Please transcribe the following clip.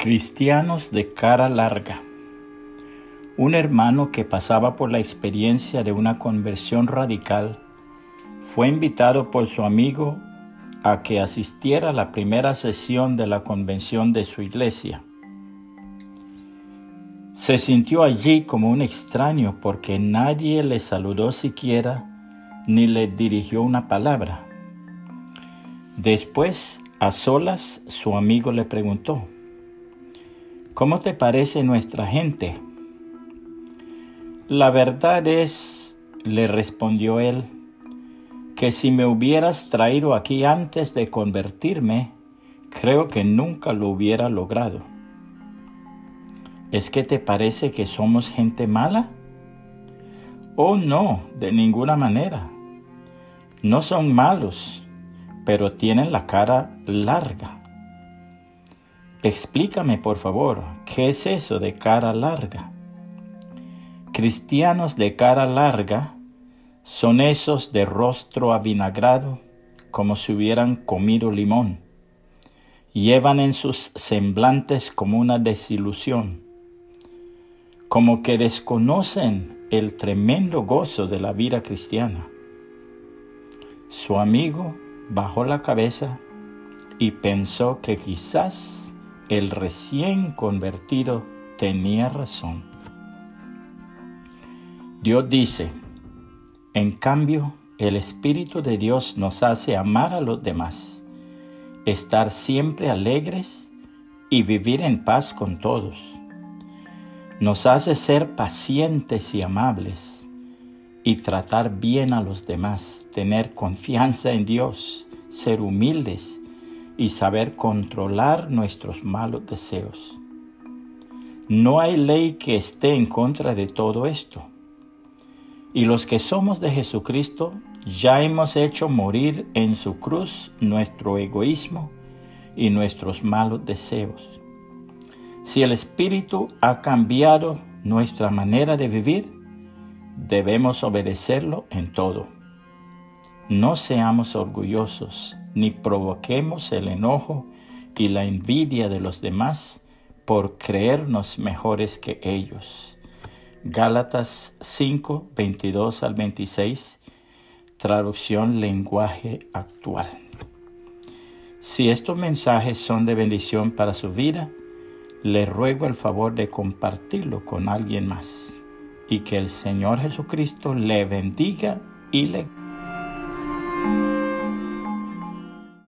Cristianos de cara larga. Un hermano que pasaba por la experiencia de una conversión radical fue invitado por su amigo a que asistiera a la primera sesión de la convención de su iglesia. Se sintió allí como un extraño porque nadie le saludó siquiera ni le dirigió una palabra. Después, a solas, su amigo le preguntó, ¿Cómo te parece nuestra gente? La verdad es, le respondió él, que si me hubieras traído aquí antes de convertirme, creo que nunca lo hubiera logrado. ¿Es que te parece que somos gente mala? Oh, no, de ninguna manera. No son malos, pero tienen la cara larga. Explícame, por favor, ¿qué es eso de cara larga? Cristianos de cara larga son esos de rostro avinagrado, como si hubieran comido limón. Llevan en sus semblantes como una desilusión, como que desconocen el tremendo gozo de la vida cristiana. Su amigo bajó la cabeza y pensó que quizás el recién convertido tenía razón. Dios dice, en cambio, el Espíritu de Dios nos hace amar a los demás, estar siempre alegres y vivir en paz con todos. Nos hace ser pacientes y amables y tratar bien a los demás, tener confianza en Dios, ser humildes y saber controlar nuestros malos deseos. No hay ley que esté en contra de todo esto. Y los que somos de Jesucristo ya hemos hecho morir en su cruz nuestro egoísmo y nuestros malos deseos. Si el Espíritu ha cambiado nuestra manera de vivir, debemos obedecerlo en todo. No seamos orgullosos ni provoquemos el enojo y la envidia de los demás por creernos mejores que ellos. Gálatas 5, 22 al 26, traducción lenguaje actual. Si estos mensajes son de bendición para su vida, le ruego el favor de compartirlo con alguien más y que el Señor Jesucristo le bendiga y le